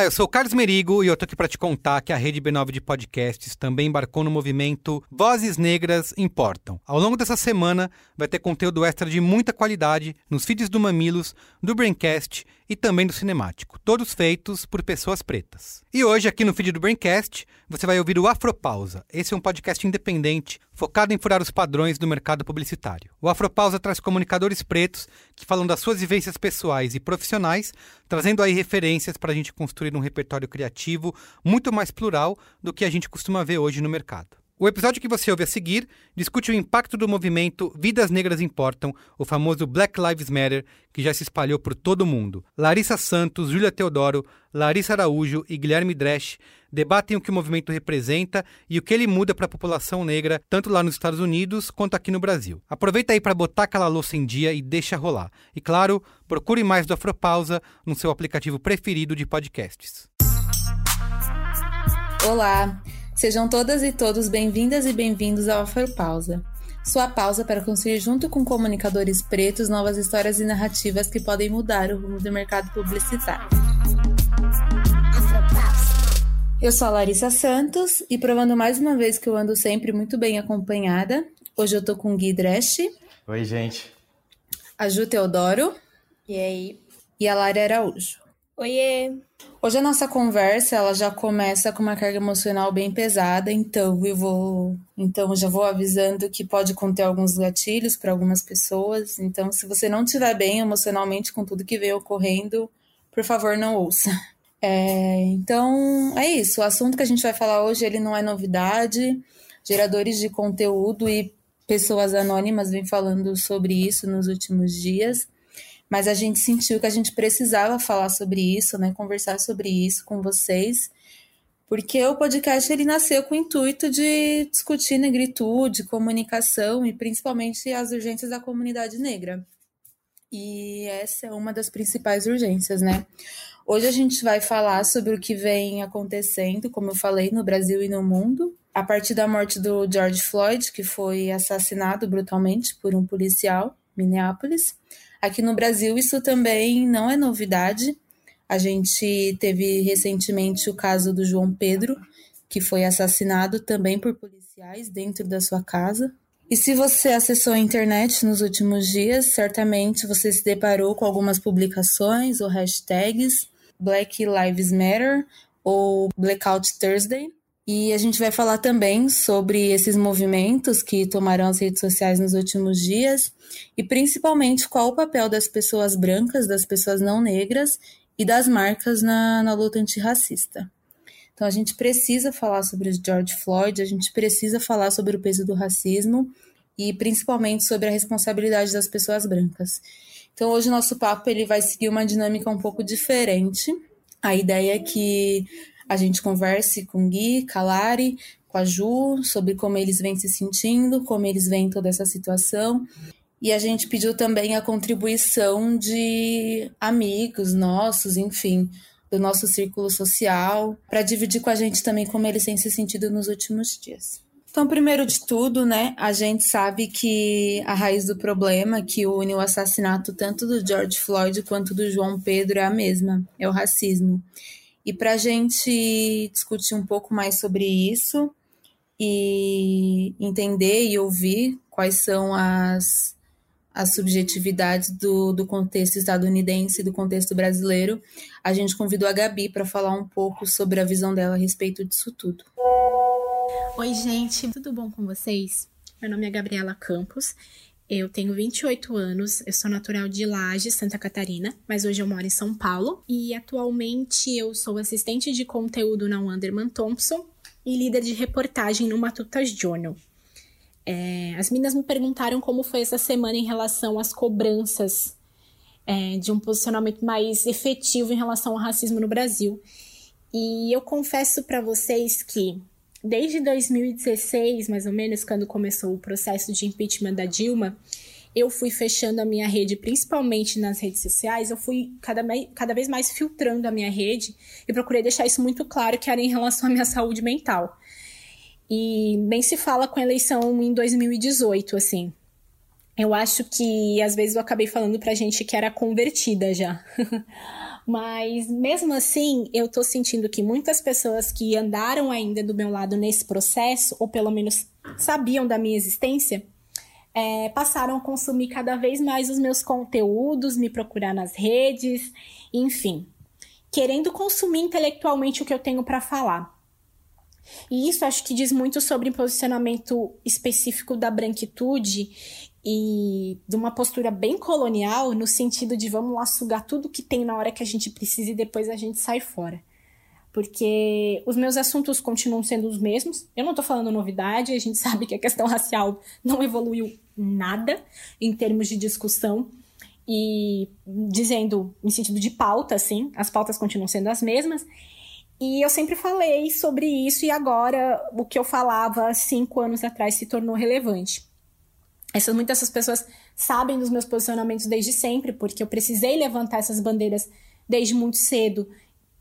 Olá, eu sou o Carlos Merigo e eu tô aqui para te contar que a Rede B9 de podcasts também embarcou no movimento Vozes Negras Importam. Ao longo dessa semana vai ter conteúdo extra de muita qualidade nos feeds do Mamilos, do Braincast e também do Cinemático, todos feitos por pessoas pretas. E hoje, aqui no feed do Braincast, você vai ouvir o Afropausa. Esse é um podcast independente focado em furar os padrões do mercado publicitário. O Afropausa traz comunicadores pretos que falam das suas vivências pessoais e profissionais, trazendo aí referências para a gente construir um repertório criativo muito mais plural do que a gente costuma ver hoje no mercado. O episódio que você ouve a seguir discute o impacto do movimento Vidas Negras Importam, o famoso Black Lives Matter, que já se espalhou por todo o mundo. Larissa Santos, Júlia Teodoro, Larissa Araújo e Guilherme Dresch debatem o que o movimento representa e o que ele muda para a população negra, tanto lá nos Estados Unidos quanto aqui no Brasil. Aproveita aí para botar aquela louça em dia e deixa rolar. E claro, procure mais do Afropausa no seu aplicativo preferido de podcasts. Olá! Sejam todas e todos bem-vindas e bem-vindos ao Afropausa. Sua pausa para construir junto com comunicadores pretos novas histórias e narrativas que podem mudar o rumo do mercado publicitário. Eu sou a Larissa Santos e provando mais uma vez que eu ando sempre muito bem acompanhada. Hoje eu tô com o Gui Dresch. Oi, gente. A Ju Teodoro. E aí? E a Lara Araújo. Oiê! Hoje a nossa conversa ela já começa com uma carga emocional bem pesada, então eu vou, então já vou avisando que pode conter alguns gatilhos para algumas pessoas. Então, se você não estiver bem emocionalmente com tudo que vem ocorrendo, por favor, não ouça. É, então, é isso. O assunto que a gente vai falar hoje ele não é novidade. Geradores de conteúdo e pessoas anônimas vêm falando sobre isso nos últimos dias mas a gente sentiu que a gente precisava falar sobre isso, né, conversar sobre isso com vocês, porque o podcast ele nasceu com o intuito de discutir negritude, comunicação e principalmente as urgências da comunidade negra. E essa é uma das principais urgências, né? Hoje a gente vai falar sobre o que vem acontecendo, como eu falei, no Brasil e no mundo, a partir da morte do George Floyd, que foi assassinado brutalmente por um policial Minneapolis, Aqui no Brasil, isso também não é novidade. A gente teve recentemente o caso do João Pedro, que foi assassinado também por policiais dentro da sua casa. E se você acessou a internet nos últimos dias, certamente você se deparou com algumas publicações ou hashtags Black Lives Matter ou Blackout Thursday, e a gente vai falar também sobre esses movimentos que tomaram as redes sociais nos últimos dias e principalmente qual o papel das pessoas brancas, das pessoas não negras e das marcas na, na luta antirracista. Então a gente precisa falar sobre o George Floyd, a gente precisa falar sobre o peso do racismo e principalmente sobre a responsabilidade das pessoas brancas. Então hoje o nosso papo ele vai seguir uma dinâmica um pouco diferente. A ideia é que a gente converse com Gui, Calari, com a Ju, sobre como eles vêm se sentindo, como eles veem toda essa situação. E a gente pediu também a contribuição de amigos nossos, enfim, do nosso círculo social, para dividir com a gente também como eles têm se sentido nos últimos dias. Então, primeiro de tudo, né, a gente sabe que a raiz do problema que une o assassinato tanto do George Floyd quanto do João Pedro é a mesma, é o racismo. E para a gente discutir um pouco mais sobre isso e entender e ouvir quais são as, as subjetividades do, do contexto estadunidense e do contexto brasileiro, a gente convidou a Gabi para falar um pouco sobre a visão dela a respeito disso tudo. Oi, gente, tudo bom com vocês? Meu nome é Gabriela Campos eu tenho 28 anos, eu sou natural de Lages, Santa Catarina, mas hoje eu moro em São Paulo e atualmente eu sou assistente de conteúdo na Wanderman Thompson e líder de reportagem no Matutas Journal. É, as meninas me perguntaram como foi essa semana em relação às cobranças é, de um posicionamento mais efetivo em relação ao racismo no Brasil. E eu confesso para vocês que Desde 2016, mais ou menos, quando começou o processo de impeachment da Dilma, eu fui fechando a minha rede, principalmente nas redes sociais, eu fui cada, cada vez mais filtrando a minha rede e procurei deixar isso muito claro, que era em relação à minha saúde mental. E bem se fala com a eleição em 2018, assim. Eu acho que às vezes eu acabei falando pra gente que era convertida já. Mas mesmo assim, eu tô sentindo que muitas pessoas que andaram ainda do meu lado nesse processo, ou pelo menos sabiam da minha existência, é, passaram a consumir cada vez mais os meus conteúdos, me procurar nas redes, enfim, querendo consumir intelectualmente o que eu tenho para falar. E isso acho que diz muito sobre o posicionamento específico da branquitude e de uma postura bem colonial, no sentido de vamos lá sugar tudo que tem na hora que a gente precisa e depois a gente sai fora. Porque os meus assuntos continuam sendo os mesmos. Eu não tô falando novidade, a gente sabe que a questão racial não evoluiu nada em termos de discussão. E dizendo em sentido de pauta, assim, as pautas continuam sendo as mesmas. E eu sempre falei sobre isso, e agora o que eu falava cinco anos atrás se tornou relevante. Essas, muitas dessas pessoas sabem dos meus posicionamentos desde sempre, porque eu precisei levantar essas bandeiras desde muito cedo,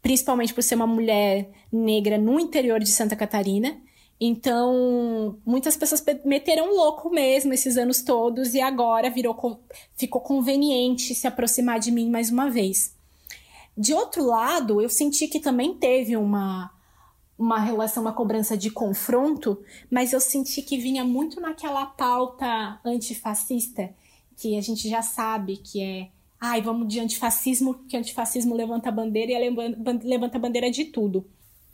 principalmente por ser uma mulher negra no interior de Santa Catarina. Então, muitas pessoas meteram louco mesmo esses anos todos e agora virou ficou conveniente se aproximar de mim mais uma vez. De outro lado, eu senti que também teve uma, uma relação, uma cobrança de confronto, mas eu senti que vinha muito naquela pauta antifascista, que a gente já sabe que é. Ai, vamos de antifascismo, que antifascismo levanta a bandeira e levanta a bandeira de tudo.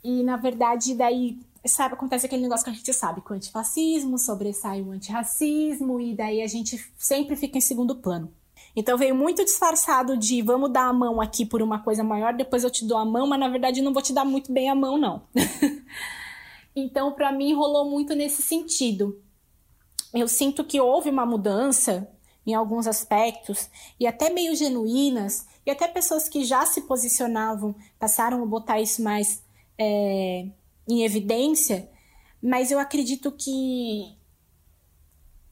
E, na verdade, daí sabe, acontece aquele negócio que a gente sabe, que o antifascismo sobressai o antirracismo, e daí a gente sempre fica em segundo plano. Então veio muito disfarçado de vamos dar a mão aqui por uma coisa maior, depois eu te dou a mão, mas na verdade não vou te dar muito bem a mão, não. então, para mim, rolou muito nesse sentido. Eu sinto que houve uma mudança em alguns aspectos, e até meio genuínas, e até pessoas que já se posicionavam passaram a botar isso mais é, em evidência, mas eu acredito que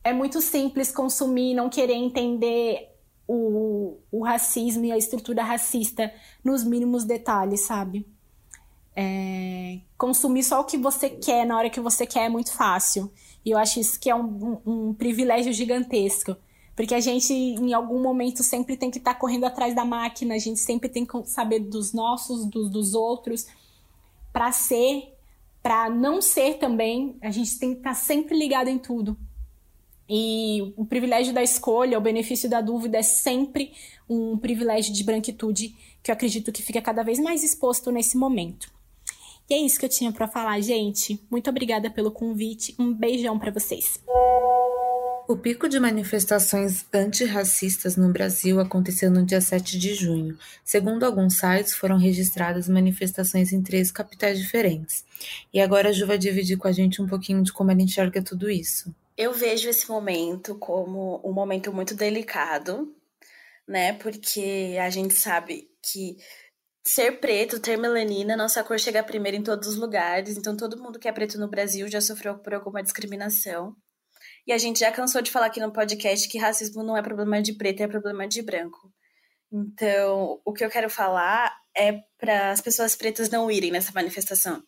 é muito simples consumir, não querer entender o, o racismo e a estrutura racista nos mínimos detalhes, sabe? É, consumir só o que você quer na hora que você quer é muito fácil. E eu acho isso que é um, um, um privilégio gigantesco. Porque a gente, em algum momento, sempre tem que estar tá correndo atrás da máquina, a gente sempre tem que saber dos nossos, dos, dos outros, para ser, para não ser também, a gente tem que estar tá sempre ligado em tudo. E o privilégio da escolha, o benefício da dúvida é sempre um privilégio de branquitude que eu acredito que fica cada vez mais exposto nesse momento. E é isso que eu tinha para falar, gente. Muito obrigada pelo convite. Um beijão para vocês. O pico de manifestações antirracistas no Brasil aconteceu no dia 7 de junho. Segundo alguns sites, foram registradas manifestações em três capitais diferentes. E agora a Ju vai dividir com a gente um pouquinho de como ela enxerga tudo isso. Eu vejo esse momento como um momento muito delicado, né? Porque a gente sabe que ser preto, ter melanina, nossa cor chega primeiro em todos os lugares. Então, todo mundo que é preto no Brasil já sofreu por alguma discriminação. E a gente já cansou de falar aqui no podcast que racismo não é problema de preto, é problema de branco. Então, o que eu quero falar é para as pessoas pretas não irem nessa manifestação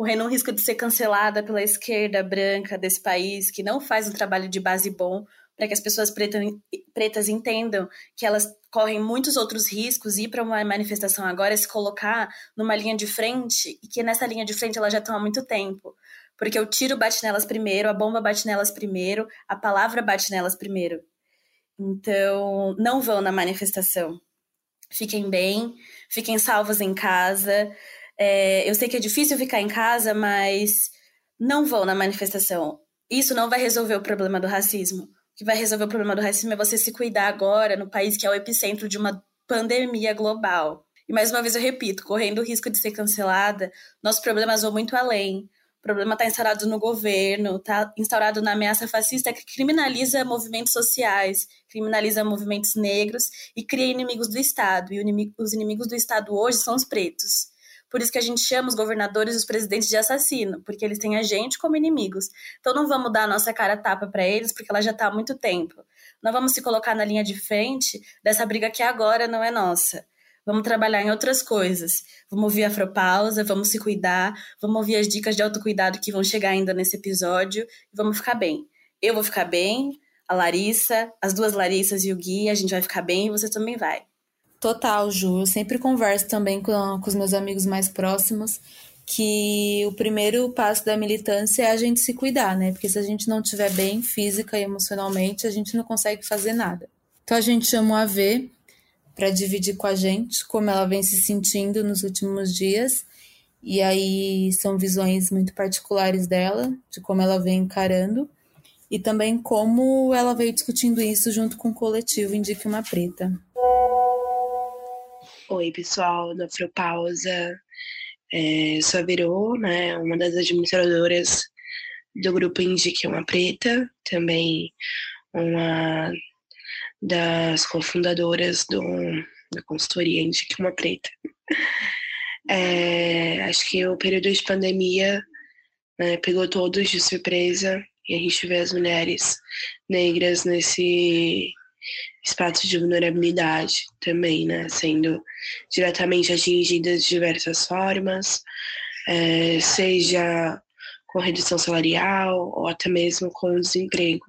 correndo o risco de ser cancelada pela esquerda branca desse país, que não faz um trabalho de base bom para que as pessoas pretas, entendam que elas correm muitos outros riscos, ir para uma manifestação agora, se colocar numa linha de frente, e que nessa linha de frente elas já estão há muito tempo. Porque o tiro bate nelas primeiro, a bomba bate nelas primeiro, a palavra bate nelas primeiro. Então, não vão na manifestação. Fiquem bem, fiquem salvos em casa. É, eu sei que é difícil ficar em casa, mas não vão na manifestação. Isso não vai resolver o problema do racismo. O que vai resolver o problema do racismo é você se cuidar agora no país que é o epicentro de uma pandemia global. E mais uma vez eu repito, correndo o risco de ser cancelada, nossos problemas vão muito além. O problema está instaurado no governo, está instaurado na ameaça fascista que criminaliza movimentos sociais, criminaliza movimentos negros e cria inimigos do Estado. E os inimigos do Estado hoje são os pretos. Por isso que a gente chama os governadores e os presidentes de assassino, porque eles têm a gente como inimigos. Então não vamos dar a nossa cara tapa para eles, porque ela já está há muito tempo. Não vamos se colocar na linha de frente dessa briga que agora não é nossa. Vamos trabalhar em outras coisas. Vamos ouvir a Afropausa, vamos se cuidar, vamos ouvir as dicas de autocuidado que vão chegar ainda nesse episódio e vamos ficar bem. Eu vou ficar bem, a Larissa, as duas Larissas e o Gui, a gente vai ficar bem e você também vai. Total, Ju. Eu sempre converso também com, com os meus amigos mais próximos que o primeiro passo da militância é a gente se cuidar, né? Porque se a gente não estiver bem física e emocionalmente, a gente não consegue fazer nada. Então a gente chamou a V para dividir com a gente como ela vem se sentindo nos últimos dias. E aí são visões muito particulares dela, de como ela vem encarando, e também como ela veio discutindo isso junto com o coletivo Indique uma Preta. Oi, pessoal da Afropausa. É, sou a Verô, né, uma das administradoras do grupo Indique uma Preta, também uma das cofundadoras do, da consultoria Indique uma Preta. É, acho que o período de pandemia né, pegou todos de surpresa e a gente vê as mulheres negras nesse espaço de vulnerabilidade também, né, sendo diretamente atingidas de diversas formas, é, seja com redução salarial ou até mesmo com desemprego.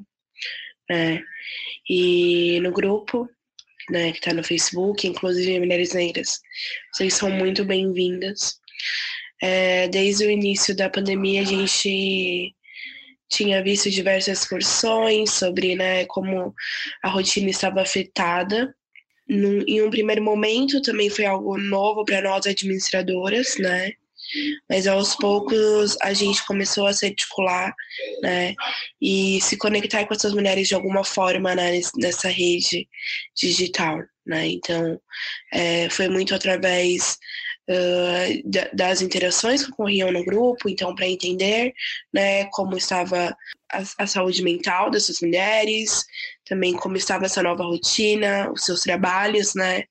Né. E no grupo, né, que está no Facebook, inclusive Mulheres Negras, vocês são muito bem-vindas. É, desde o início da pandemia, a gente tinha visto diversas excursões sobre né, como a rotina estava afetada. Num, em um primeiro momento também foi algo novo para nós administradoras, né? Mas aos poucos a gente começou a se articular, né? E se conectar com essas mulheres de alguma forma né, nessa rede digital, né? Então, é, foi muito através das interações que ocorriam no grupo, então para entender né, como estava a, a, saúde mental dessas mulheres, também como estava essa nova rotina, os seus trabalhos, né?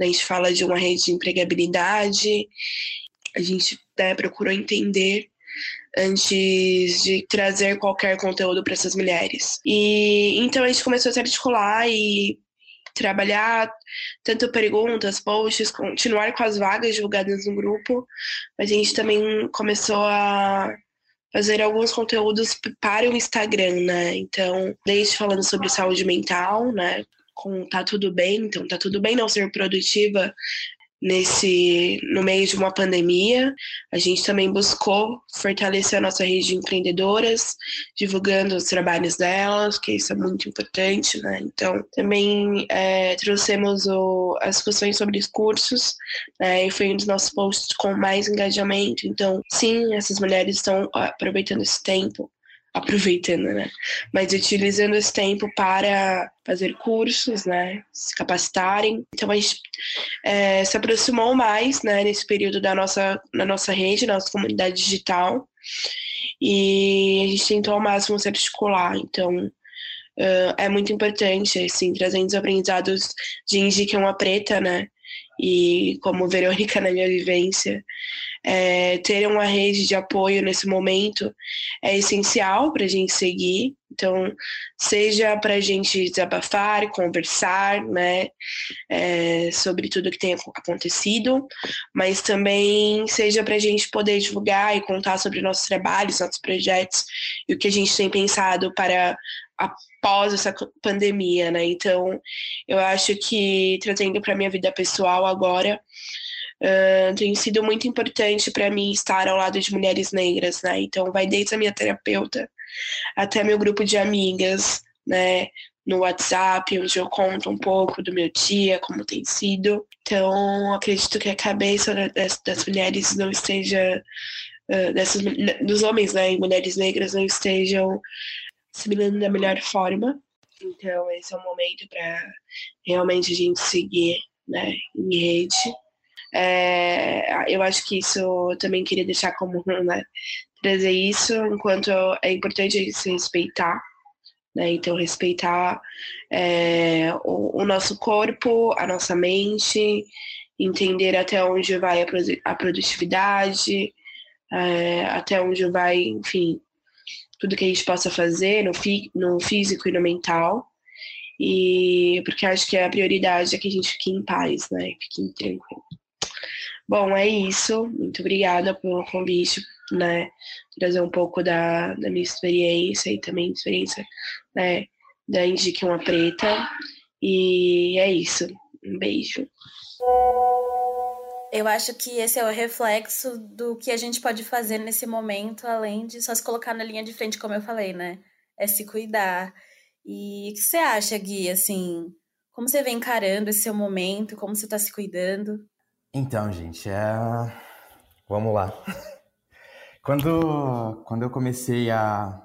A gente fala de uma rede de empregabilidade, a gente né, procurou entender antes de trazer qualquer conteúdo para essas mulheres. E então a gente começou a se articular e trabalhar tanto perguntas, posts, continuar com as vagas divulgadas no grupo, mas a gente também começou a fazer alguns conteúdos para o Instagram, né? Então, desde falando sobre saúde mental, né? Com tá tudo bem, então tá tudo bem não ser produtiva nesse no meio de uma pandemia. A gente também buscou fortalecer a nossa rede de empreendedoras, divulgando os trabalhos delas, que isso é muito importante, né? Então, também é, trouxemos o, as discussões sobre os cursos, né? E foi um dos nossos posts com mais engajamento. Então, sim, essas mulheres estão aproveitando esse tempo aproveitando, né? Mas utilizando esse tempo para fazer cursos, né? Se capacitarem. Então a gente é, se aproximou mais, né? Nesse período da nossa, na nossa rede, nossa comunidade digital. E a gente tentou ao máximo se articular. Então uh, é muito importante, assim, trazendo os aprendizados de Indique uma preta, né? E como Verônica na minha vivência, é, ter uma rede de apoio nesse momento é essencial para a gente seguir. Então, seja para a gente desabafar, conversar, né, é, sobre tudo que tem acontecido, mas também seja para a gente poder divulgar e contar sobre nossos trabalhos, nossos projetos e o que a gente tem pensado para após essa pandemia, né? Então, eu acho que trazendo para minha vida pessoal agora, uh, tem sido muito importante para mim estar ao lado de mulheres negras, né? Então, vai desde a minha terapeuta até meu grupo de amigas, né? No WhatsApp, onde eu conto um pouco do meu dia, como tem sido. Então, acredito que a cabeça das, das mulheres não esteja, uh, dessas, dos homens, né? E mulheres negras não estejam assimilando da melhor forma. Então, esse é o momento para realmente a gente seguir né, em rede é, eu acho que isso também queria deixar como né, trazer isso, enquanto é importante se respeitar, né? Então, respeitar é, o, o, nosso corpo, a nossa mente, entender até onde vai a, a produtividade, é, até onde vai, enfim, tudo que a gente possa fazer no, fi, no físico e no mental. E porque acho que a prioridade é que a gente fique em paz, né? Fique tranquilo. Bom, é isso. Muito obrigada pelo convite, né? Trazer um pouco da, da minha experiência e também experiência, né? Da Indique uma Preta. E é isso. Um beijo. Eu acho que esse é o reflexo do que a gente pode fazer nesse momento, além de só se colocar na linha de frente, como eu falei, né? É se cuidar. E o que você acha, Gui, assim, como você vem encarando esse seu momento, como você está se cuidando? Então, gente, é... vamos lá. Quando, quando eu comecei a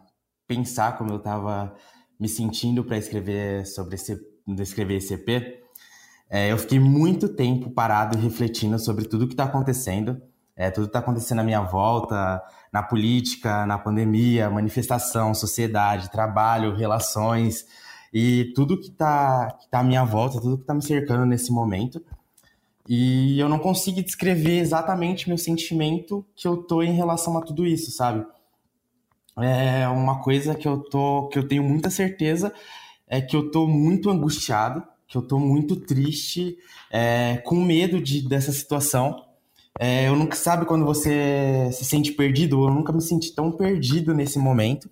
pensar como eu estava me sentindo para escrever sobre esse, escrever esse EP, é, eu fiquei muito tempo parado e refletindo sobre tudo que está acontecendo, é, tudo que está acontecendo à minha volta, na política, na pandemia, manifestação, sociedade, trabalho, relações e tudo que está que tá à minha volta, tudo que está me cercando nesse momento. E eu não consigo descrever exatamente meu sentimento que eu tô em relação a tudo isso, sabe? É uma coisa que eu tô que eu tenho muita certeza é que eu tô muito angustiado, que eu tô muito triste, é, com medo de, dessa situação. É, eu nunca sabe quando você se sente perdido, eu nunca me senti tão perdido nesse momento.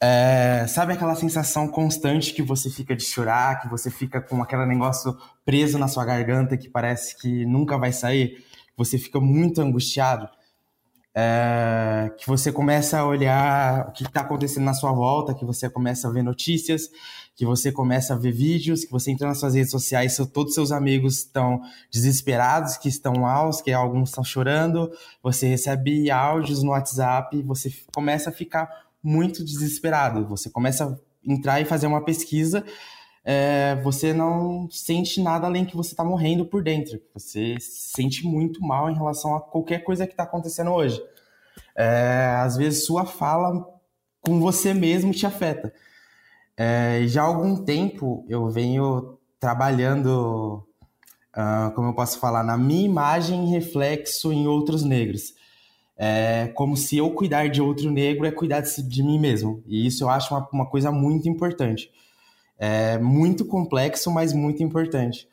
É, sabe aquela sensação constante que você fica de chorar, que você fica com aquele negócio preso na sua garganta que parece que nunca vai sair? Você fica muito angustiado? é, que você começa a olhar o que está acontecendo na sua volta, que você começa a ver notícias, que você começa a ver vídeos, que você entra nas suas redes sociais, seu, todos seus amigos estão desesperados, que estão maus, que alguns estão chorando, você recebe áudios no WhatsApp, você começa a ficar muito desesperado, você começa a entrar e fazer uma pesquisa é, você não sente nada além que você está morrendo por dentro. Você se sente muito mal em relação a qualquer coisa que está acontecendo hoje. É, às vezes sua fala com você mesmo te afeta. É, já há algum tempo eu venho trabalhando, uh, como eu posso falar, na minha imagem reflexo em outros negros. É como se eu cuidar de outro negro é cuidar de, de mim mesmo. E isso eu acho uma, uma coisa muito importante. É muito complexo, mas muito importante.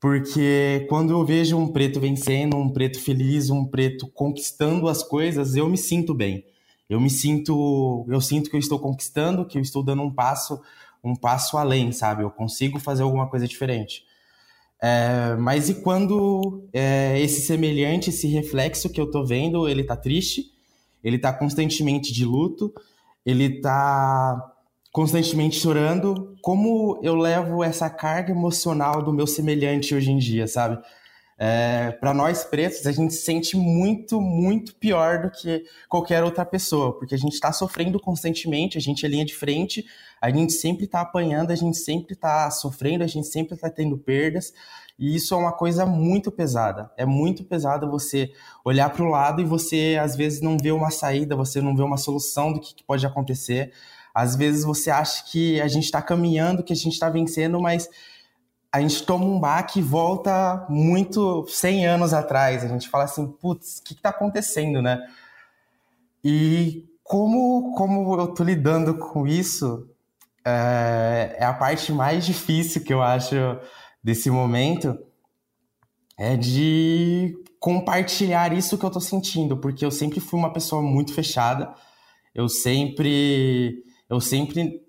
Porque quando eu vejo um preto vencendo, um preto feliz, um preto conquistando as coisas, eu me sinto bem. Eu me sinto, eu sinto que eu estou conquistando, que eu estou dando um passo, um passo além, sabe? Eu consigo fazer alguma coisa diferente. É, mas e quando é, esse semelhante, esse reflexo que eu tô vendo, ele tá triste, ele tá constantemente de luto, ele tá constantemente chorando, como eu levo essa carga emocional do meu semelhante hoje em dia, sabe? É, para nós pretos, a gente se sente muito, muito pior do que qualquer outra pessoa, porque a gente está sofrendo constantemente, a gente é linha de frente, a gente sempre está apanhando, a gente sempre está sofrendo, a gente sempre está tendo perdas, e isso é uma coisa muito pesada. É muito pesado você olhar para o lado e você, às vezes, não vê uma saída, você não vê uma solução do que, que pode acontecer. Às vezes você acha que a gente está caminhando, que a gente está vencendo, mas a gente toma um baque e volta muito 100 anos atrás. A gente fala assim, putz, o que está acontecendo, né? E como, como eu tô lidando com isso é, é, a parte mais difícil que eu acho desse momento é de compartilhar isso que eu tô sentindo, porque eu sempre fui uma pessoa muito fechada, eu sempre eu sempre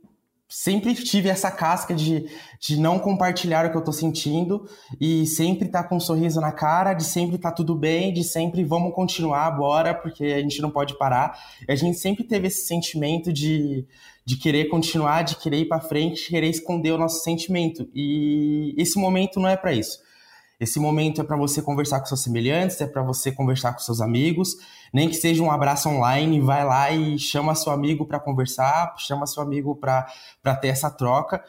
sempre tive essa casca de, de não compartilhar o que eu tô sentindo e sempre tá com um sorriso na cara, de sempre tá tudo bem, de sempre vamos continuar, bora, porque a gente não pode parar. A gente sempre teve esse sentimento de, de querer continuar, de querer ir para frente, de querer esconder o nosso sentimento. E esse momento não é para isso. Esse momento é para você conversar com seus semelhantes, é para você conversar com seus amigos, nem que seja um abraço online, vai lá e chama seu amigo para conversar, chama seu amigo para ter essa troca,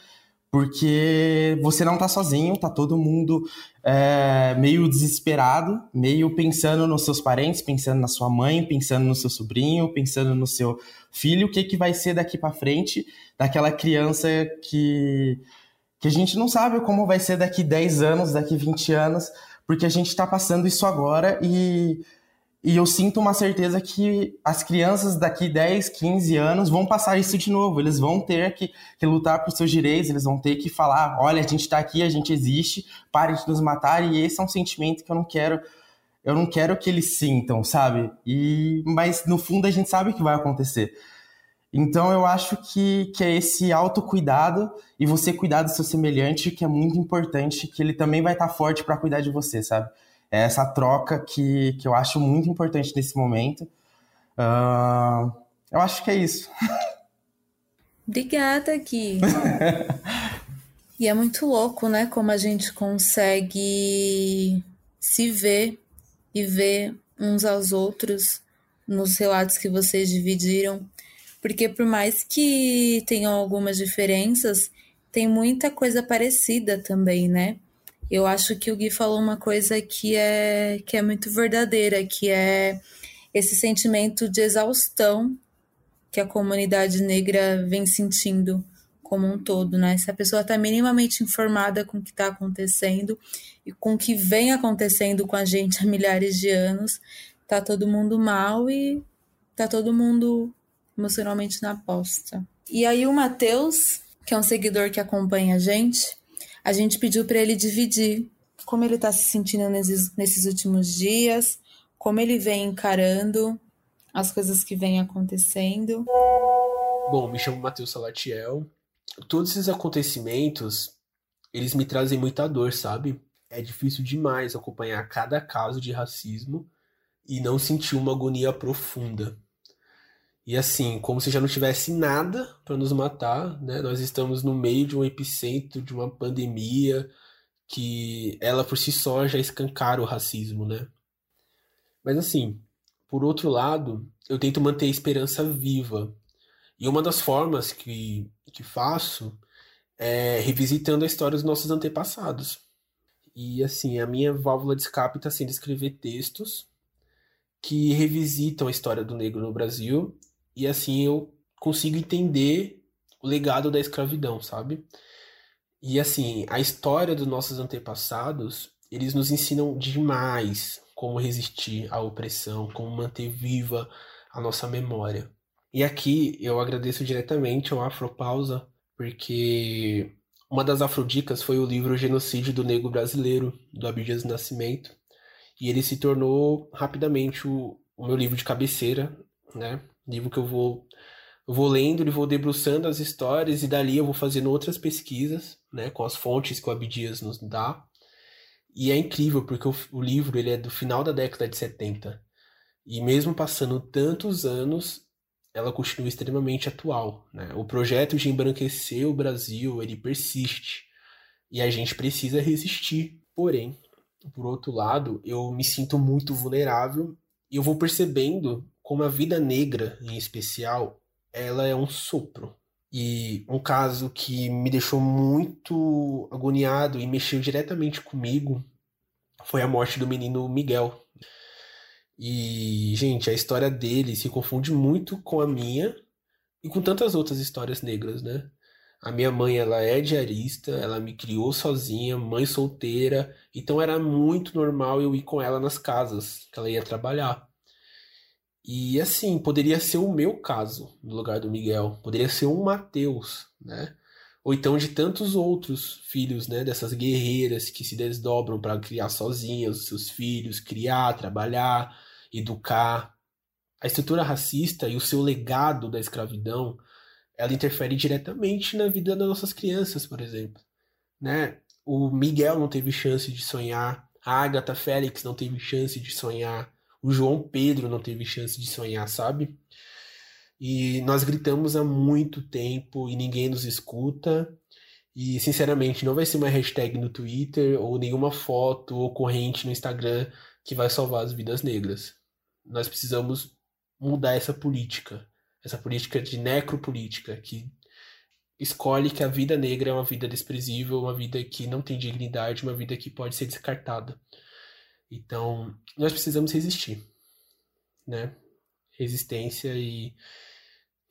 porque você não está sozinho, tá todo mundo é, meio desesperado, meio pensando nos seus parentes, pensando na sua mãe, pensando no seu sobrinho, pensando no seu filho, o que, que vai ser daqui para frente daquela criança que que a gente não sabe como vai ser daqui 10 anos, daqui 20 anos, porque a gente está passando isso agora e, e eu sinto uma certeza que as crianças daqui 10, 15 anos vão passar isso de novo. Eles vão ter que, que lutar por seus direitos, eles vão ter que falar: olha, a gente está aqui, a gente existe, pare de nos matar, e esse é um sentimento que eu não quero. Eu não quero que eles sintam, sabe? E mas no fundo a gente sabe que vai acontecer. Então eu acho que, que é esse autocuidado e você cuidar do seu semelhante que é muito importante, que ele também vai estar forte para cuidar de você, sabe? É essa troca que, que eu acho muito importante nesse momento. Uh, eu acho que é isso. Obrigada, Gui. e é muito louco, né? Como a gente consegue se ver e ver uns aos outros nos relatos que vocês dividiram porque por mais que tenham algumas diferenças, tem muita coisa parecida também, né? Eu acho que o Gui falou uma coisa que é, que é muito verdadeira, que é esse sentimento de exaustão que a comunidade negra vem sentindo como um todo, né? Se a pessoa está minimamente informada com o que está acontecendo e com o que vem acontecendo com a gente há milhares de anos, tá todo mundo mal e tá todo mundo emocionalmente na aposta. E aí o Matheus, que é um seguidor que acompanha a gente, a gente pediu para ele dividir como ele está se sentindo nesses, nesses últimos dias, como ele vem encarando as coisas que vêm acontecendo. Bom, me chamo Matheus Salatiel. Todos esses acontecimentos, eles me trazem muita dor, sabe? É difícil demais acompanhar cada caso de racismo e não sentir uma agonia profunda. E assim, como se já não tivesse nada para nos matar, né? Nós estamos no meio de um epicentro de uma pandemia que ela por si só já escancara o racismo, né? Mas assim, por outro lado, eu tento manter a esperança viva. E uma das formas que, que faço é revisitando a história dos nossos antepassados. E assim, a minha válvula de escape está sendo escrever textos que revisitam a história do negro no Brasil e assim eu consigo entender o legado da escravidão, sabe? E assim, a história dos nossos antepassados, eles nos ensinam demais como resistir à opressão, como manter viva a nossa memória. E aqui eu agradeço diretamente ao Afropausa, porque uma das afrodicas foi o livro Genocídio do Negro Brasileiro, do Abdias Nascimento, e ele se tornou rapidamente o, o meu livro de cabeceira, né? Livro que eu vou vou lendo e vou debruçando as histórias e dali eu vou fazendo outras pesquisas, né, com as fontes que o Abdias nos dá. E é incrível porque o, o livro ele é do final da década de 70. E mesmo passando tantos anos, ela continua extremamente atual, né? O projeto de embranquecer o Brasil, ele persiste. E a gente precisa resistir. Porém, por outro lado, eu me sinto muito vulnerável e eu vou percebendo como a vida negra, em especial, ela é um sopro. E um caso que me deixou muito agoniado e mexeu diretamente comigo foi a morte do menino Miguel. E, gente, a história dele se confunde muito com a minha e com tantas outras histórias negras, né? A minha mãe, ela é diarista, ela me criou sozinha, mãe solteira, então era muito normal eu ir com ela nas casas que ela ia trabalhar. E assim, poderia ser o meu caso no lugar do Miguel, poderia ser um Mateus, né? Ou então de tantos outros filhos, né, dessas guerreiras que se desdobram para criar sozinhas os seus filhos, criar, trabalhar, educar. A estrutura racista e o seu legado da escravidão, ela interfere diretamente na vida das nossas crianças, por exemplo, né? O Miguel não teve chance de sonhar, a Agatha Félix não teve chance de sonhar, o João Pedro não teve chance de sonhar, sabe? E nós gritamos há muito tempo e ninguém nos escuta. E, sinceramente, não vai ser uma hashtag no Twitter ou nenhuma foto ocorrente no Instagram que vai salvar as vidas negras. Nós precisamos mudar essa política, essa política de necropolítica, que escolhe que a vida negra é uma vida desprezível, uma vida que não tem dignidade, uma vida que pode ser descartada. Então, nós precisamos resistir, né? Resistência e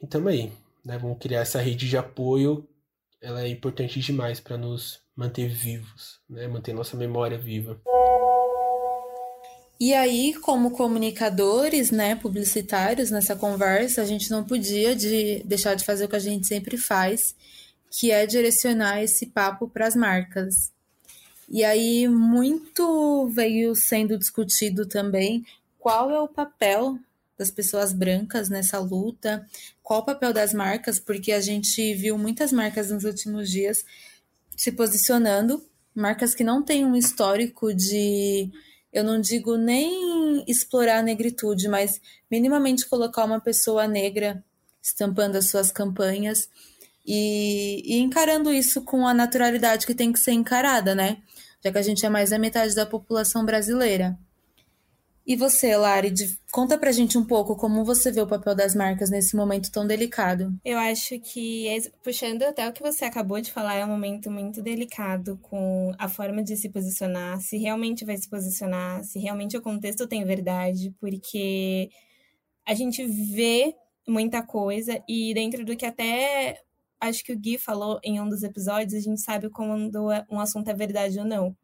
então aí, né? Vamos criar essa rede de apoio. Ela é importante demais para nos manter vivos, né? Manter nossa memória viva. E aí, como comunicadores, né, publicitários nessa conversa, a gente não podia de deixar de fazer o que a gente sempre faz, que é direcionar esse papo para as marcas. E aí muito veio sendo discutido também qual é o papel das pessoas brancas nessa luta? Qual o papel das marcas? Porque a gente viu muitas marcas nos últimos dias se posicionando, marcas que não têm um histórico de, eu não digo nem explorar a negritude, mas minimamente colocar uma pessoa negra estampando as suas campanhas e, e encarando isso com a naturalidade que tem que ser encarada, né? Já que a gente é mais da metade da população brasileira. E você, Lari, conta pra gente um pouco como você vê o papel das marcas nesse momento tão delicado. Eu acho que, puxando até o que você acabou de falar, é um momento muito delicado com a forma de se posicionar, se realmente vai se posicionar, se realmente o contexto tem verdade, porque a gente vê muita coisa e dentro do que até acho que o Gui falou em um dos episódios, a gente sabe quando um assunto é verdade ou não.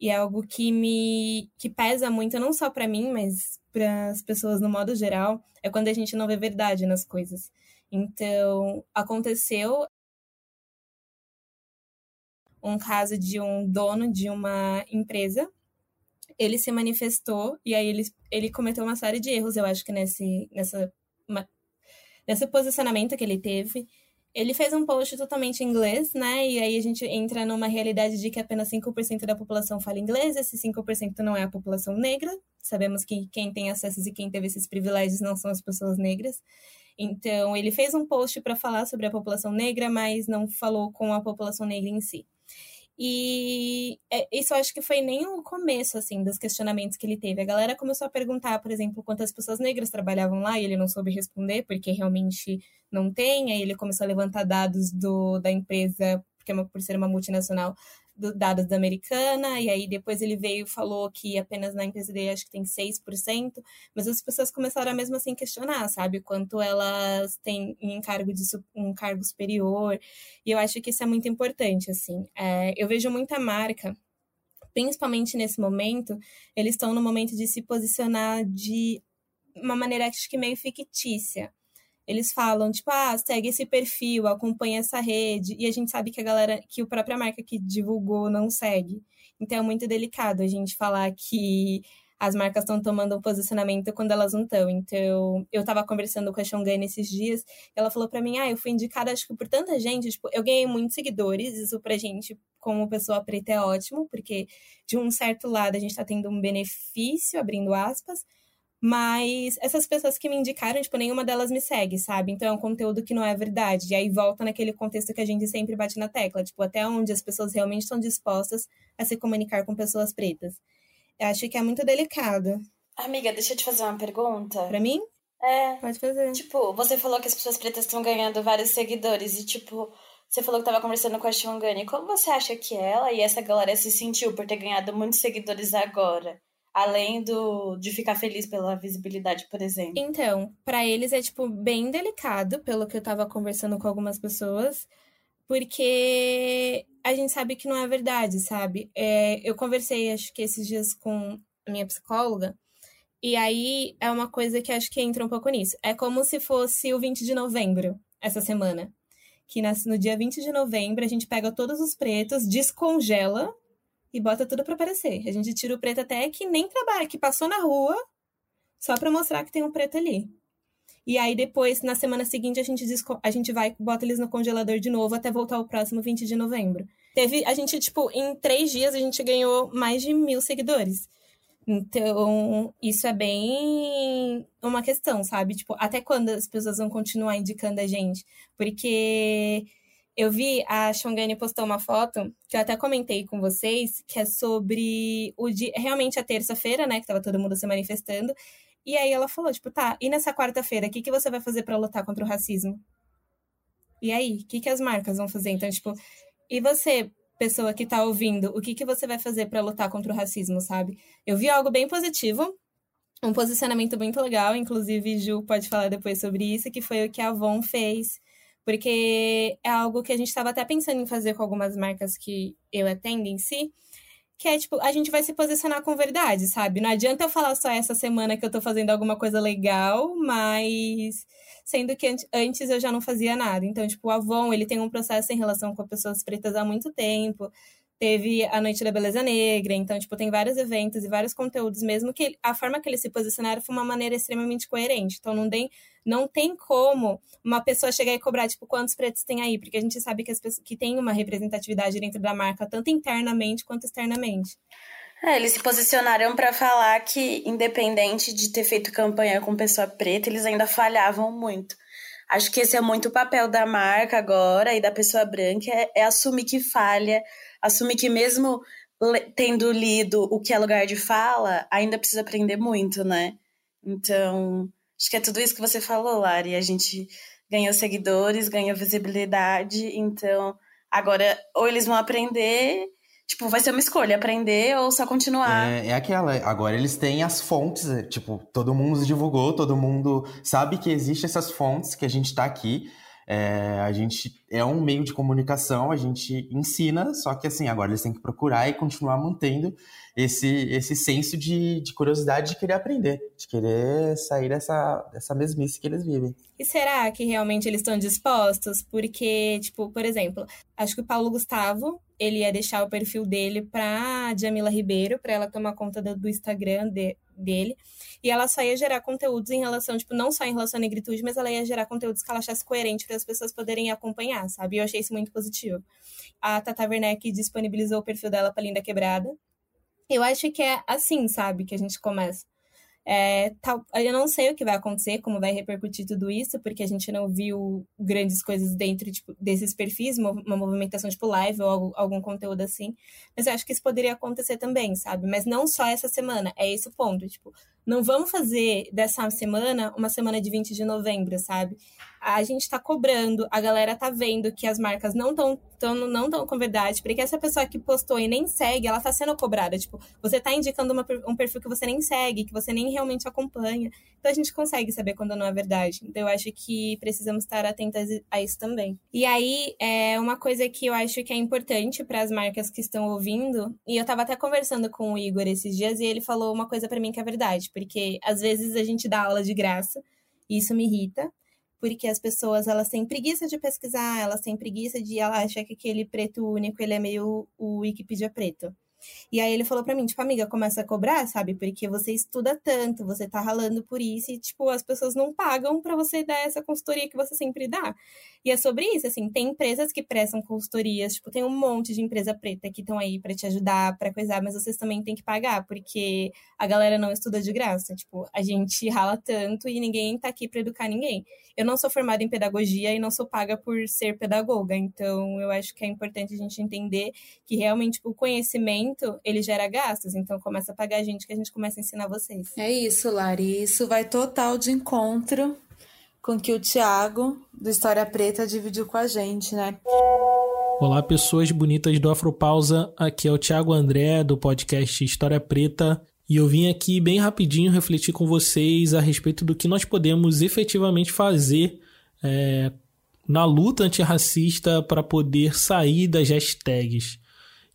E é algo que me que pesa muito, não só para mim, mas para as pessoas no modo geral, é quando a gente não vê verdade nas coisas. Então, aconteceu um caso de um dono de uma empresa. Ele se manifestou e aí ele, ele cometeu uma série de erros, eu acho que nesse, nessa, uma, nesse posicionamento que ele teve. Ele fez um post totalmente em inglês, né? E aí a gente entra numa realidade de que apenas 5% da população fala inglês, esse 5% não é a população negra. Sabemos que quem tem acessos e quem teve esses privilégios não são as pessoas negras. Então, ele fez um post para falar sobre a população negra, mas não falou com a população negra em si. E é, isso eu acho que foi nem o começo, assim, dos questionamentos que ele teve. A galera começou a perguntar, por exemplo, quantas pessoas negras trabalhavam lá e ele não soube responder, porque realmente não tem. Aí ele começou a levantar dados do, da empresa, porque é por ser uma multinacional, do, dados da americana, e aí depois ele veio e falou que apenas na empresa dele acho que tem 6%, mas as pessoas começaram a mesmo assim questionar, sabe, quanto elas têm em cargo de um cargo superior, e eu acho que isso é muito importante, assim. É, eu vejo muita marca principalmente nesse momento, eles estão no momento de se posicionar de uma maneira acho que meio fictícia eles falam, tipo, ah, segue esse perfil, acompanha essa rede, e a gente sabe que a galera, que a própria marca que divulgou não segue. Então é muito delicado a gente falar que as marcas estão tomando um posicionamento quando elas não estão. Então, eu estava conversando com a Xongane esses dias, ela falou para mim: "Ah, eu fui indicada acho que por tanta gente, tipo, eu ganhei muitos seguidores, isso pra gente como pessoa preta é ótimo, porque de um certo lado a gente está tendo um benefício, abrindo aspas, mas essas pessoas que me indicaram, tipo, nenhuma delas me segue, sabe? Então é um conteúdo que não é verdade. E aí volta naquele contexto que a gente sempre bate na tecla, tipo, até onde as pessoas realmente estão dispostas a se comunicar com pessoas pretas. Eu acho que é muito delicado. Amiga, deixa eu te fazer uma pergunta. Pra mim? É. Pode fazer. Tipo, você falou que as pessoas pretas estão ganhando vários seguidores e, tipo, você falou que tava conversando com a Shongani. Como você acha que ela e essa galera se sentiu por ter ganhado muitos seguidores agora? Além do de ficar feliz pela visibilidade, por exemplo. Então, para eles é tipo bem delicado, pelo que eu tava conversando com algumas pessoas, porque a gente sabe que não é verdade, sabe? É, eu conversei, acho que esses dias com a minha psicóloga, e aí é uma coisa que acho que entra um pouco nisso. É como se fosse o 20 de novembro, essa semana. Que no dia 20 de novembro a gente pega todos os pretos, descongela e bota tudo para aparecer. A gente tira o preto até que nem trabalha, que passou na rua, só para mostrar que tem um preto ali. E aí depois, na semana seguinte, a gente, a gente vai bota eles no congelador de novo até voltar o próximo 20 de novembro. Teve, a gente, tipo, em três dias a gente ganhou mais de mil seguidores. Então, isso é bem uma questão, sabe? Tipo, até quando as pessoas vão continuar indicando a gente? Porque eu vi a Shongani postou uma foto, que eu até comentei com vocês, que é sobre o dia, realmente a terça-feira, né, que tava todo mundo se manifestando. E aí ela falou, tipo, tá, e nessa quarta-feira, o que, que você vai fazer para lutar contra o racismo? E aí, o que, que as marcas vão fazer? Então, tipo, e você, pessoa que tá ouvindo, o que, que você vai fazer para lutar contra o racismo, sabe? Eu vi algo bem positivo, um posicionamento muito legal, inclusive Ju pode falar depois sobre isso, que foi o que a Avon fez porque é algo que a gente estava até pensando em fazer com algumas marcas que eu atendo em si, que é tipo, a gente vai se posicionar com verdade, sabe? Não adianta eu falar só essa semana que eu tô fazendo alguma coisa legal, mas sendo que antes eu já não fazia nada. Então, tipo, o Avon, ele tem um processo em relação com pessoas pretas há muito tempo. Teve a Noite da Beleza Negra, então, tipo, tem vários eventos e vários conteúdos, mesmo que a forma que eles se posicionaram foi uma maneira extremamente coerente. Então, não tem, não tem como uma pessoa chegar e cobrar, tipo, quantos pretos tem aí, porque a gente sabe que, as pessoas, que tem uma representatividade dentro da marca, tanto internamente quanto externamente. É, eles se posicionaram para falar que, independente de ter feito campanha com pessoa preta, eles ainda falhavam muito. Acho que esse é muito o papel da marca agora e da pessoa branca, é, é assumir que falha, assumir que mesmo tendo lido o que é lugar de fala, ainda precisa aprender muito, né? Então, acho que é tudo isso que você falou, Lari. A gente ganhou seguidores, ganhou visibilidade, então agora ou eles vão aprender Tipo, vai ser uma escolha, aprender ou só continuar. É, é aquela, agora eles têm as fontes, é, tipo, todo mundo divulgou, todo mundo sabe que existem essas fontes, que a gente tá aqui. É, a gente é um meio de comunicação, a gente ensina, só que assim, agora eles têm que procurar e continuar mantendo esse, esse senso de, de curiosidade de querer aprender, de querer sair dessa, dessa mesmice que eles vivem. E será que realmente eles estão dispostos? Porque, tipo, por exemplo, acho que o Paulo Gustavo, ele ia deixar o perfil dele pra Jamila Ribeiro, para ela tomar conta do, do Instagram de, dele. E ela só ia gerar conteúdos em relação, tipo, não só em relação à negritude, mas ela ia gerar conteúdos que ela achasse coerente para as pessoas poderem acompanhar, sabe? E eu achei isso muito positivo. A Tata Werneck disponibilizou o perfil dela para Linda Quebrada. Eu acho que é assim, sabe, que a gente começa. É, tal, eu não sei o que vai acontecer, como vai repercutir tudo isso, porque a gente não viu grandes coisas dentro tipo, desses perfis, uma movimentação tipo live ou algum, algum, conteúdo assim. Mas eu acho que isso poderia acontecer também, sabe? Mas não só essa semana, é esse o ponto. Tipo, não vamos fazer dessa semana uma semana de 20 de novembro, sabe? A gente tá cobrando, a galera tá vendo que as marcas não estão tão, não tão com verdade, porque essa pessoa que postou e nem segue, ela tá sendo cobrada. Tipo, você tá indicando uma, um perfil que você nem segue, que você nem realmente acompanha. Então a gente consegue saber quando não é verdade. Então eu acho que precisamos estar atentas a isso também. E aí, é uma coisa que eu acho que é importante para as marcas que estão ouvindo, e eu tava até conversando com o Igor esses dias e ele falou uma coisa para mim que é verdade porque às vezes a gente dá aula de graça e isso me irrita, porque as pessoas elas têm preguiça de pesquisar, elas têm preguiça de ela achar que aquele preto único ele é meio o Wikipedia preto. E aí ele falou para mim, tipo, amiga, começa a cobrar, sabe? Porque você estuda tanto, você tá ralando por isso e, tipo, as pessoas não pagam para você dar essa consultoria que você sempre dá. E é sobre isso, assim, tem empresas que prestam consultorias, tipo, tem um monte de empresa preta que estão aí para te ajudar, para coisar, mas vocês também têm que pagar, porque a galera não estuda de graça, tipo, a gente rala tanto e ninguém tá aqui para educar ninguém. Eu não sou formada em pedagogia e não sou paga por ser pedagoga, então eu acho que é importante a gente entender que realmente o conhecimento, ele gera gastos, então começa a pagar a gente que a gente começa a ensinar vocês. É isso, Lari, isso vai total de encontro com que o Thiago, do História Preta, dividiu com a gente, né? Olá, pessoas bonitas do Afropausa. Aqui é o Thiago André, do podcast História Preta. E eu vim aqui bem rapidinho refletir com vocês a respeito do que nós podemos efetivamente fazer é, na luta antirracista para poder sair das hashtags.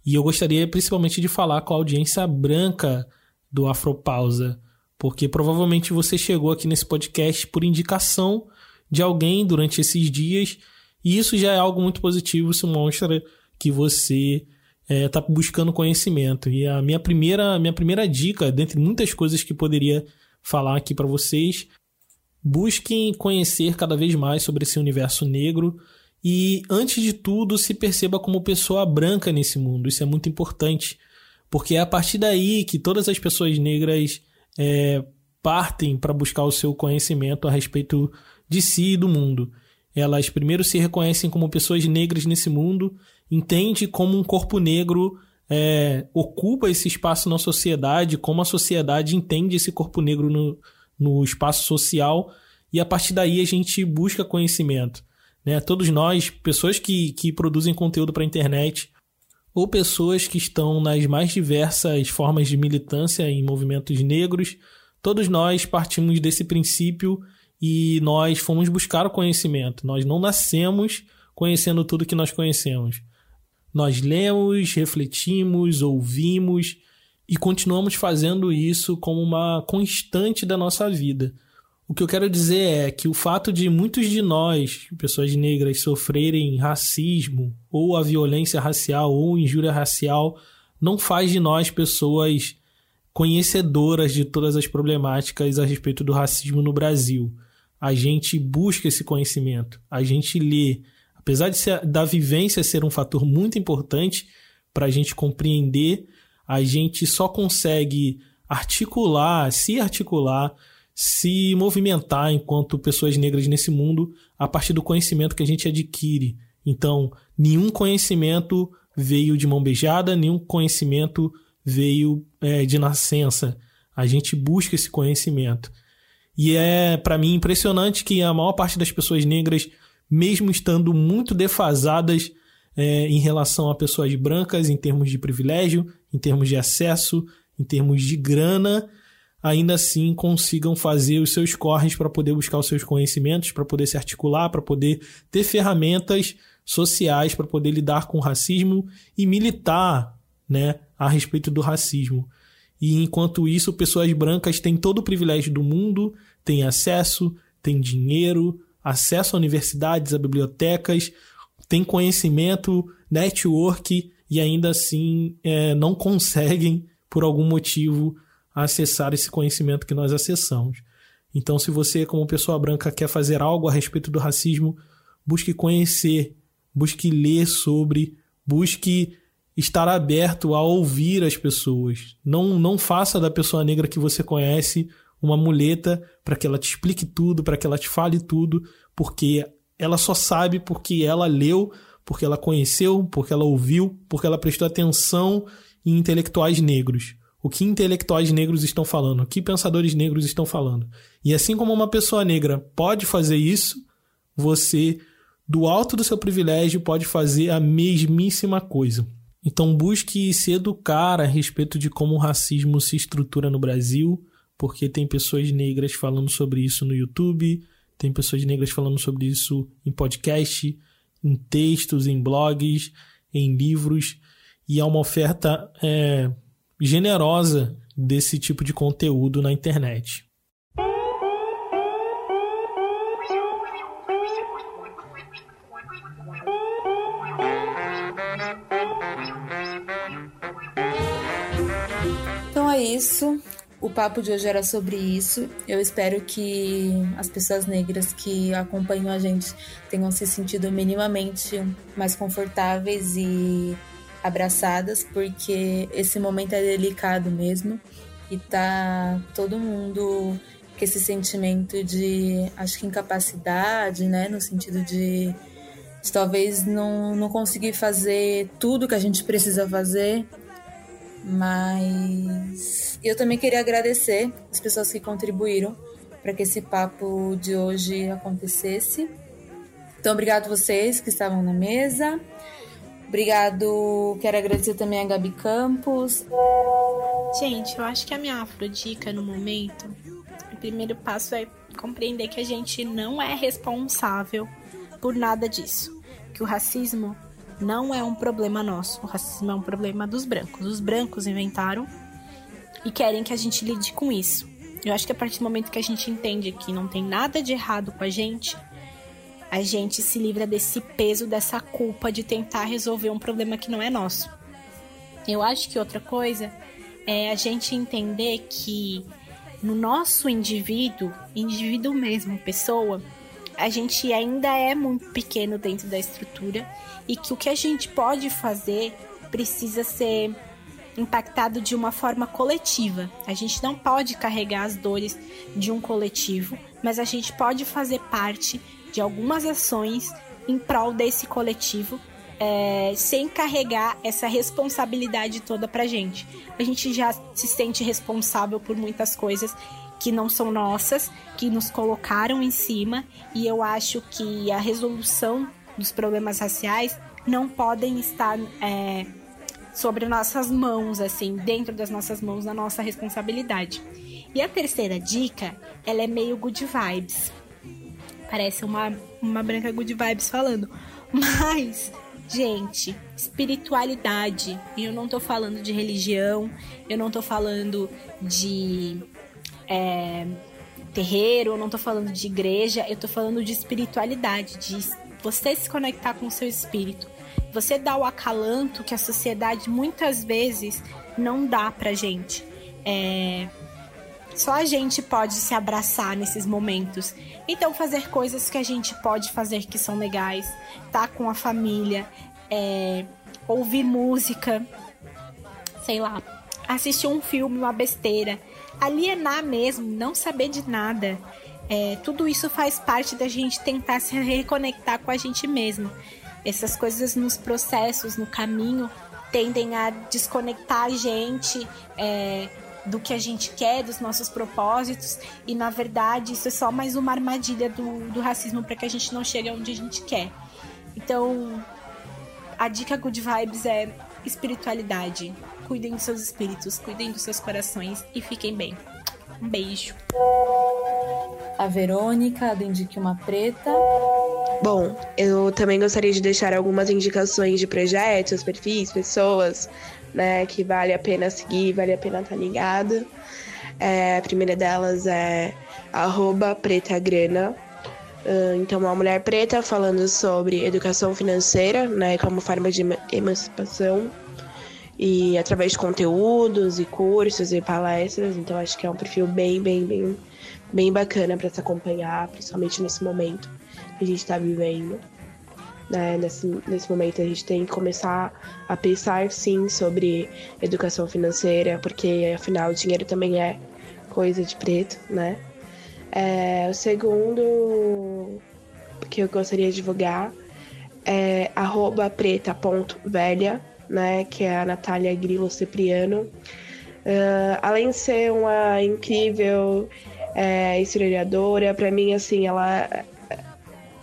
E eu gostaria principalmente de falar com a audiência branca do Afropausa porque provavelmente você chegou aqui nesse podcast por indicação de alguém durante esses dias, e isso já é algo muito positivo, isso mostra que você está é, buscando conhecimento. E a minha primeira, minha primeira dica, dentre muitas coisas que poderia falar aqui para vocês, busquem conhecer cada vez mais sobre esse universo negro e, antes de tudo, se perceba como pessoa branca nesse mundo. Isso é muito importante, porque é a partir daí que todas as pessoas negras é, partem para buscar o seu conhecimento a respeito de si e do mundo. Elas primeiro se reconhecem como pessoas negras nesse mundo, entende como um corpo negro é, ocupa esse espaço na sociedade, como a sociedade entende esse corpo negro no, no espaço social, e a partir daí a gente busca conhecimento. Né? Todos nós, pessoas que, que produzem conteúdo para a internet, ou pessoas que estão nas mais diversas formas de militância em movimentos negros. Todos nós partimos desse princípio e nós fomos buscar o conhecimento. Nós não nascemos conhecendo tudo que nós conhecemos. Nós lemos, refletimos, ouvimos e continuamos fazendo isso como uma constante da nossa vida. O que eu quero dizer é que o fato de muitos de nós, pessoas negras, sofrerem racismo, ou a violência racial, ou injúria racial, não faz de nós pessoas conhecedoras de todas as problemáticas a respeito do racismo no Brasil. A gente busca esse conhecimento, a gente lê. Apesar de ser, da vivência ser um fator muito importante para a gente compreender, a gente só consegue articular, se articular se movimentar enquanto pessoas negras nesse mundo a partir do conhecimento que a gente adquire. Então, nenhum conhecimento veio de mão beijada, nenhum conhecimento veio é, de nascença. A gente busca esse conhecimento. E é, para mim, impressionante que a maior parte das pessoas negras, mesmo estando muito defasadas é, em relação a pessoas brancas, em termos de privilégio, em termos de acesso, em termos de grana, ainda assim consigam fazer os seus corres para poder buscar os seus conhecimentos, para poder se articular, para poder ter ferramentas sociais para poder lidar com o racismo e militar, né, a respeito do racismo. E enquanto isso, pessoas brancas têm todo o privilégio do mundo, têm acesso, têm dinheiro, acesso a universidades, a bibliotecas, têm conhecimento, network e ainda assim é, não conseguem, por algum motivo, acessar esse conhecimento que nós acessamos. Então, se você, como pessoa branca, quer fazer algo a respeito do racismo, busque conhecer, busque ler sobre, busque estar aberto a ouvir as pessoas. Não, não faça da pessoa negra que você conhece uma muleta para que ela te explique tudo, para que ela te fale tudo, porque ela só sabe porque ela leu, porque ela conheceu, porque ela ouviu, porque ela prestou atenção em intelectuais negros o que intelectuais negros estão falando, o que pensadores negros estão falando. E assim como uma pessoa negra pode fazer isso, você, do alto do seu privilégio, pode fazer a mesmíssima coisa. Então busque se educar a respeito de como o racismo se estrutura no Brasil, porque tem pessoas negras falando sobre isso no YouTube, tem pessoas negras falando sobre isso em podcast, em textos, em blogs, em livros, e é uma oferta é, generosa desse tipo de conteúdo na internet. Então é isso. O papo de hoje era sobre isso. Eu espero que as pessoas negras que acompanham a gente tenham se sentido minimamente mais confortáveis e abraçadas, porque esse momento é delicado mesmo e tá todo mundo com esse sentimento de, acho que incapacidade, né, no sentido de, de talvez não, não conseguir fazer tudo que a gente precisa fazer, mas eu também queria agradecer as pessoas que contribuíram para que esse papo de hoje acontecesse. Então, obrigado vocês que estavam na mesa. Obrigado, quero agradecer também a Gabi Campos. Gente, eu acho que a minha afrodica no momento, o primeiro passo é compreender que a gente não é responsável por nada disso. Que o racismo não é um problema nosso, o racismo é um problema dos brancos. Os brancos inventaram e querem que a gente lide com isso. Eu acho que a partir do momento que a gente entende que não tem nada de errado com a gente, a gente se livra desse peso, dessa culpa de tentar resolver um problema que não é nosso. Eu acho que outra coisa é a gente entender que no nosso indivíduo, indivíduo mesmo, pessoa, a gente ainda é muito pequeno dentro da estrutura e que o que a gente pode fazer precisa ser impactado de uma forma coletiva. A gente não pode carregar as dores de um coletivo, mas a gente pode fazer parte de algumas ações em prol desse coletivo, é, sem carregar essa responsabilidade toda pra gente. A gente já se sente responsável por muitas coisas que não são nossas, que nos colocaram em cima, e eu acho que a resolução dos problemas raciais não podem estar é, sobre nossas mãos, assim, dentro das nossas mãos, na nossa responsabilidade. E a terceira dica, ela é meio good vibes. Parece uma, uma branca good vibes falando. Mas, gente, espiritualidade. E eu não tô falando de religião, eu não tô falando de é, terreiro, eu não tô falando de igreja, eu tô falando de espiritualidade, de você se conectar com o seu espírito. Você dá o acalanto que a sociedade muitas vezes não dá pra gente. É... Só a gente pode se abraçar nesses momentos. Então, fazer coisas que a gente pode fazer que são legais, tá com a família, é... ouvir música, sei lá, assistir um filme, uma besteira, alienar mesmo, não saber de nada. É, tudo isso faz parte da gente tentar se reconectar com a gente mesmo. Essas coisas nos processos, no caminho, tendem a desconectar a gente é, do que a gente quer, dos nossos propósitos, e na verdade isso é só mais uma armadilha do, do racismo para que a gente não chegue onde a gente quer. Então, a dica Good Vibes é espiritualidade. Cuidem dos seus espíritos, cuidem dos seus corações e fiquem bem. Um beijo. A Verônica, do Indique Uma Preta. Bom, eu também gostaria de deixar algumas indicações de projetos, perfis, pessoas, né, que vale a pena seguir, vale a pena estar ligado. É, a primeira delas é pretagrana. Então, uma mulher preta falando sobre educação financeira, né, como forma de emancipação e através de conteúdos e cursos e palestras. Então acho que é um perfil bem, bem, bem, bem bacana para se acompanhar, principalmente nesse momento que a gente está vivendo. Né? Nesse, nesse momento a gente tem que começar a pensar sim sobre educação financeira, porque afinal o dinheiro também é coisa de preto, né? É, o segundo que eu gostaria de divulgar é preta.velha né, que é a Natália Grillo Cipriano. Uh, além de ser uma incrível é, historiadora, para mim, assim, ela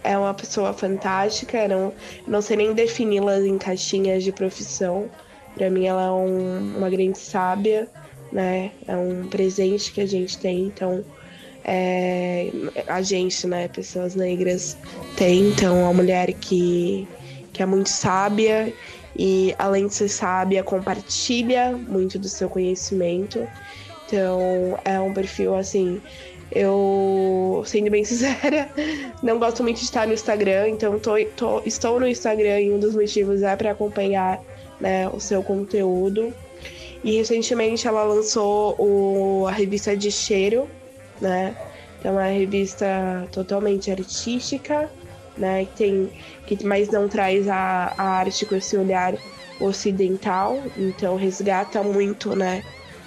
é uma pessoa fantástica, não, não sei nem defini-la em caixinhas de profissão. Para mim, ela é um, uma grande sábia, né? É um presente que a gente tem, então é, a gente, né, pessoas negras, tem então uma mulher que, que é muito sábia e além de ser sábia, compartilha muito do seu conhecimento. Então é um perfil assim. Eu, sendo bem sincera, não gosto muito de estar no Instagram, então tô, tô, estou no Instagram e um dos motivos é para acompanhar né, o seu conteúdo. E recentemente ela lançou o, a revista de cheiro, né? Então é uma revista totalmente artística, né? Que tem, que, mas não traz a, a arte com esse olhar ocidental, então resgata muito, né?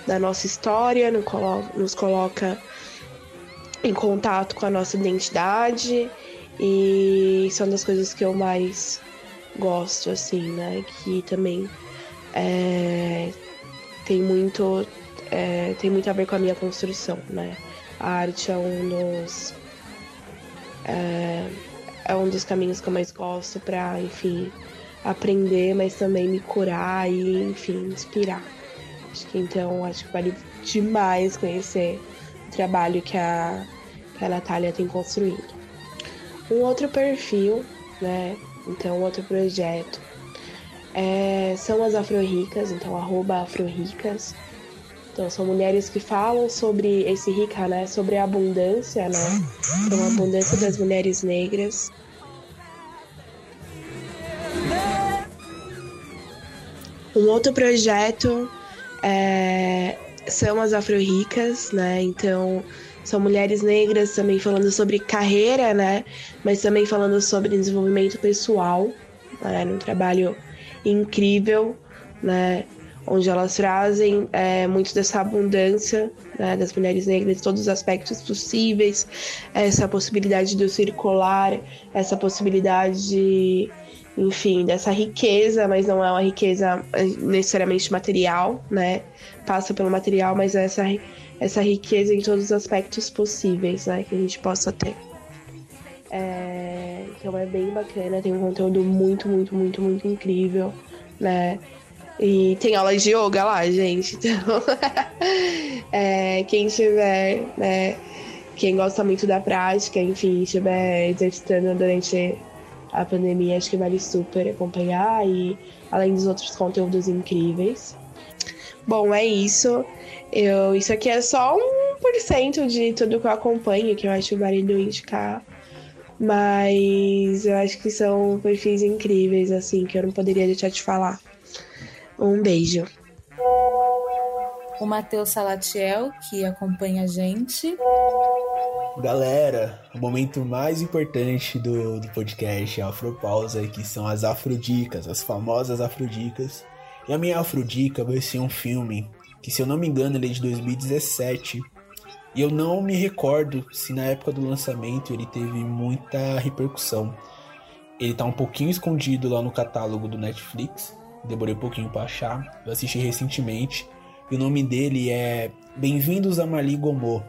Da nossa história, nos coloca em contato com a nossa identidade e são das coisas que eu mais gosto, assim, né? Que também é, tem muito é, tem muito a ver com a minha construção, né? A arte é um dos é, é um dos caminhos que eu mais gosto para, enfim, aprender, mas também me curar e, enfim, inspirar. Acho que então, acho que vale demais conhecer trabalho que a, que a Natália tem construído. Um outro perfil, né? Então, outro projeto é, são as afro-ricas, então arroba afro-ricas. Então, são mulheres que falam sobre esse rica, né? Sobre a abundância, né? Então, a abundância das mulheres negras. Um outro projeto é, são as afro-ricas, né? Então, são mulheres negras também falando sobre carreira, né? Mas também falando sobre desenvolvimento pessoal, né? Um trabalho incrível, né? Onde elas trazem é, muito dessa abundância né? das mulheres negras, todos os aspectos possíveis, essa possibilidade do circular, essa possibilidade de enfim, dessa riqueza, mas não é uma riqueza eh, necessariamente material, né? Passa pelo material, mas é essa, essa riqueza em todos os aspectos possíveis, né? Que a gente possa ter. É, então é bem bacana, tem um conteúdo muito, muito, muito, muito incrível, né? E tem aula de yoga lá, gente. Então, é, quem tiver, né? Quem gosta muito da prática, enfim, estiver exercitando durante a pandemia, acho que vale super acompanhar e além dos outros conteúdos incríveis. Bom, é isso. Eu, isso aqui é só um 1% de tudo que eu acompanho, que eu acho válido indicar. Mas eu acho que são perfis incríveis, assim, que eu não poderia deixar de falar. Um beijo. O Matheus Salatiel, que acompanha a gente. Galera, o momento mais importante do, do podcast Afropausa, que são as afrodicas, as famosas afrodicas. E a minha afrodica vai ser um filme que, se eu não me engano, ele é de 2017. E eu não me recordo se na época do lançamento ele teve muita repercussão. Ele tá um pouquinho escondido lá no catálogo do Netflix. Demorei um pouquinho para achar. Eu assisti recentemente. E o nome dele é Bem-vindos a Mali Gomô.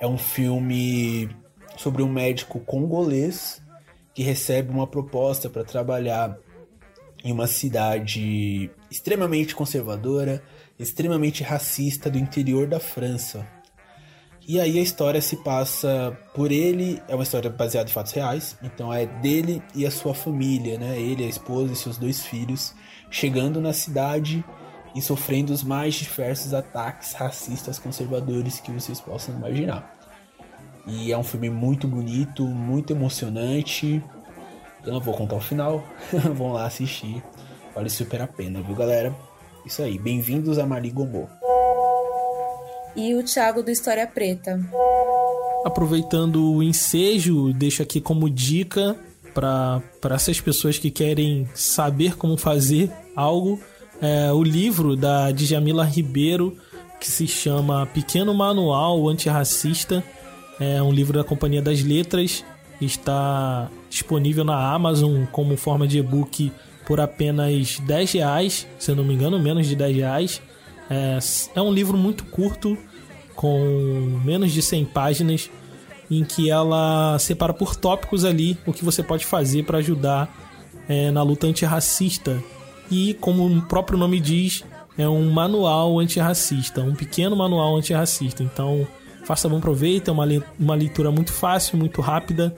É um filme sobre um médico congolês que recebe uma proposta para trabalhar em uma cidade extremamente conservadora, extremamente racista do interior da França. E aí a história se passa por ele, é uma história baseada em fatos reais, então é dele e a sua família, né? Ele, a esposa e seus dois filhos chegando na cidade e sofrendo os mais diversos ataques racistas conservadores que vocês possam imaginar. E é um filme muito bonito, muito emocionante. Eu não vou contar o final, vão lá assistir. Vale super a pena, viu, galera? Isso aí, bem-vindos a Mari Gomô e o Thiago do História Preta. Aproveitando o ensejo, deixo aqui como dica para essas pessoas que querem saber como fazer algo, é, o livro da Djamila Ribeiro, que se chama Pequeno Manual Antirracista, é um livro da Companhia das Letras, está disponível na Amazon como forma de e-book por apenas 10 reais, se eu não me engano, menos de 10 reais. É, é um livro muito curto, com menos de 100 páginas, em que ela separa por tópicos ali o que você pode fazer para ajudar é, na luta antirracista. E, como o próprio nome diz, é um manual antirracista, um pequeno manual antirracista. Então, faça bom proveito, é uma, uma leitura muito fácil, muito rápida.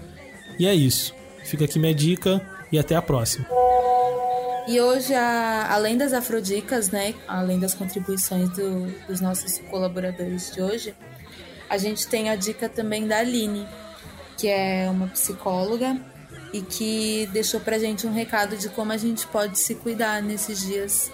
E é isso. Fica aqui minha dica e até a próxima. E hoje, além das afrodicas, né, além das contribuições do, dos nossos colaboradores de hoje, a gente tem a dica também da Aline, que é uma psicóloga e que deixou pra gente um recado de como a gente pode se cuidar nesses dias.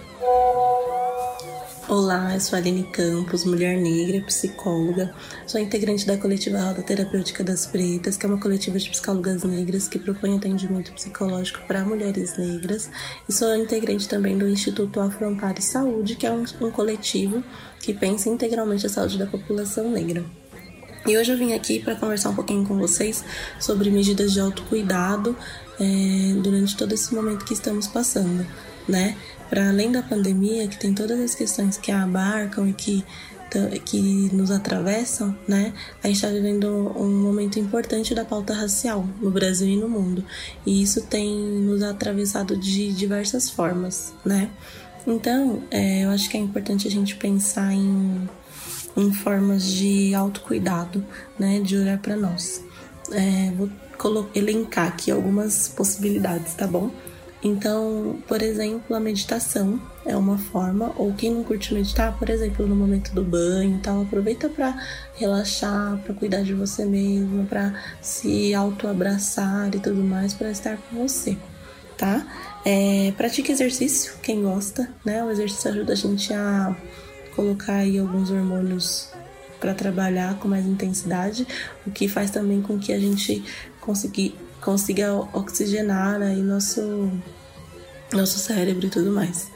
Olá, eu sou a Aline Campos, mulher negra, psicóloga. Sou integrante da coletiva Roda Terapêutica das Pretas, que é uma coletiva de psicólogas negras que propõe atendimento psicológico para mulheres negras. E sou integrante também do Instituto Afro Amparo e Saúde, que é um, um coletivo que pensa integralmente a saúde da população negra. E hoje eu vim aqui para conversar um pouquinho com vocês sobre medidas de autocuidado é, durante todo esse momento que estamos passando, né? para além da pandemia, que tem todas as questões que a abarcam e que, que nos atravessam, né? A gente está vivendo um momento importante da pauta racial no Brasil e no mundo. E isso tem nos atravessado de diversas formas, né? Então, é, eu acho que é importante a gente pensar em, formas de autocuidado, né? De olhar para nós. É, vou elencar aqui algumas possibilidades, tá bom? Então, por exemplo, a meditação é uma forma, ou quem não curte meditar, por exemplo, no momento do banho e tal, aproveita para relaxar, para cuidar de você mesmo, para se autoabraçar e tudo mais, para estar com você, tá? É, pratique exercício, quem gosta, né? O exercício ajuda a gente a colocar aí alguns hormônios para trabalhar com mais intensidade, o que faz também com que a gente consiga oxigenar aí nosso, nosso cérebro e tudo mais.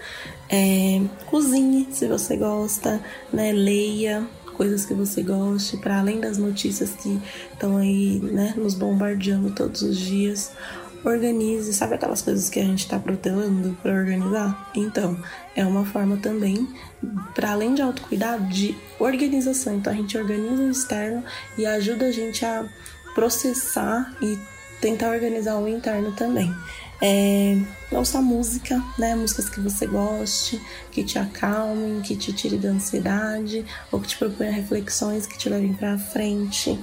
É, cozinhe se você gosta, né? Leia coisas que você goste, para além das notícias que estão aí, né, nos bombardeando todos os dias. Organize, sabe aquelas coisas que a gente está protelando para organizar? Então, é uma forma também, para além de autocuidado, de organização. Então, a gente organiza o externo e ajuda a gente a processar e tentar organizar o interno também. É, ouça música, né? Músicas que você goste, que te acalmem, que te tire da ansiedade, ou que te proponha reflexões que te levem para frente.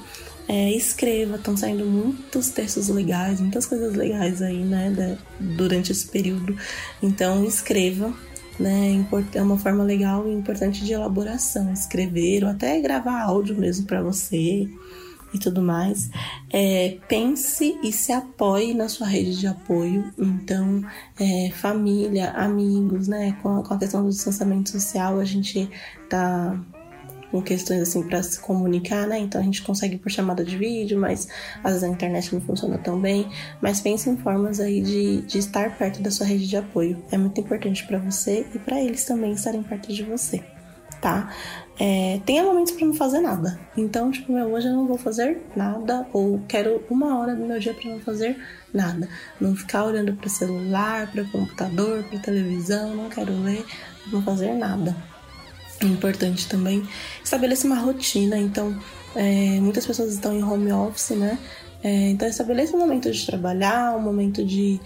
É, escreva, estão saindo muitos textos legais, muitas coisas legais aí, né, da, durante esse período. Então, escreva, né? É uma forma legal e importante de elaboração, escrever ou até gravar áudio mesmo para você e tudo mais. É, pense e se apoie na sua rede de apoio. Então, é, família, amigos, né? Com a, com a questão do distanciamento social, a gente tá com questões assim para se comunicar, né? Então a gente consegue por chamada de vídeo, mas às vezes a internet não funciona tão bem. Mas pense em formas aí de, de estar perto da sua rede de apoio. É muito importante para você e para eles também estarem perto de você, tá? É, tenha momentos para não fazer nada. Então, tipo, meu, hoje eu não vou fazer nada, ou quero uma hora do meu dia para não fazer nada. Não ficar olhando para celular, para computador, para televisão, não quero ler, não fazer nada importante também. Estabeleça uma rotina, então é, muitas pessoas estão em home office, né? É, então estabeleça um momento de trabalhar, um momento de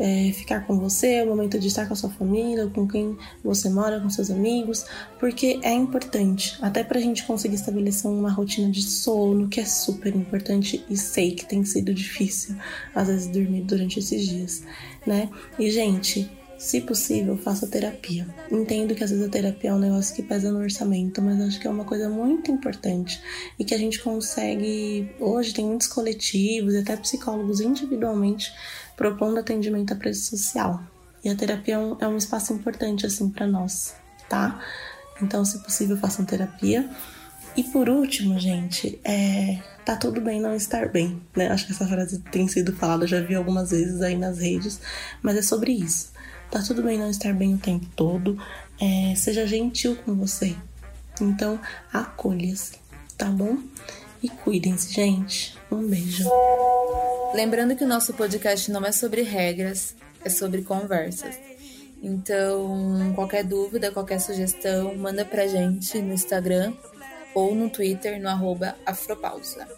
é, ficar com você, um momento de estar com a sua família, com quem você mora, com seus amigos, porque é importante, até pra gente conseguir estabelecer uma rotina de sono, que é super importante e sei que tem sido difícil às vezes dormir durante esses dias, né? E gente, se possível, faça terapia. Entendo que às vezes a terapia é um negócio que pesa no orçamento, mas acho que é uma coisa muito importante e que a gente consegue. Hoje tem muitos coletivos e até psicólogos individualmente propondo atendimento à pressa social. E a terapia é um, é um espaço importante assim para nós, tá? Então, se possível, façam terapia. E por último, gente, é, tá tudo bem não estar bem, né? Acho que essa frase tem sido falada, já vi algumas vezes aí nas redes, mas é sobre isso. Tá tudo bem não estar bem o tempo todo. É, seja gentil com você. Então, acolha-se, tá bom? E cuidem-se, gente. Um beijo. Lembrando que o nosso podcast não é sobre regras, é sobre conversas. Então, qualquer dúvida, qualquer sugestão, manda pra gente no Instagram ou no Twitter no arroba afropausa.